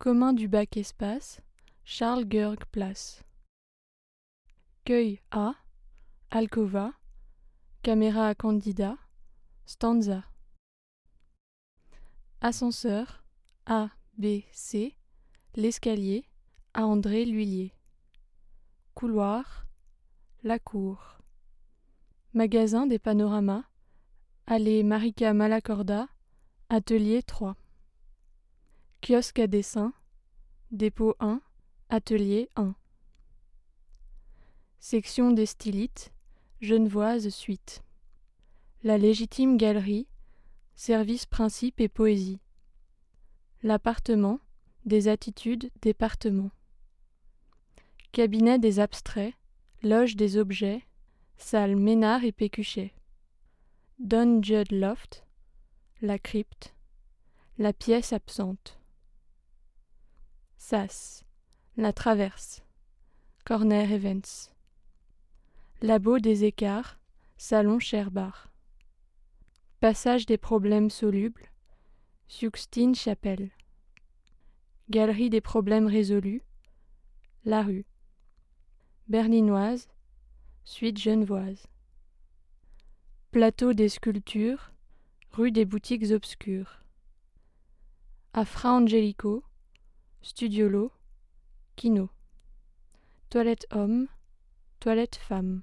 Commun du bac espace, Charles Görg Place. Cueil A, Alcova, Caméra Candida, Stanza. Ascenseur A, B, C, L'escalier à André L'Huillier. Couloir, La Cour. Magasin des panoramas, Allée Marika Malacorda, Atelier 3. Kiosque à dessin, Dépôt 1, Atelier 1. Section des stylites, Genevoise suite. La légitime galerie, Service principe et poésie. L'appartement, des attitudes, département. Cabinet des abstraits, loge des objets, salle Ménard et Pécuchet. Don Judd Loft, la crypte, la pièce absente. Sas, la traverse, Corner Evans. Labo des écarts, salon Cherbar. Passage des problèmes solubles, Suxtine Chapelle. Galerie des problèmes résolus, La rue. Berlinoise, suite genevoise. Plateau des sculptures, rue des boutiques obscures. À Fra Angelico, Studiolo, Kino. Toilette homme, toilette femme.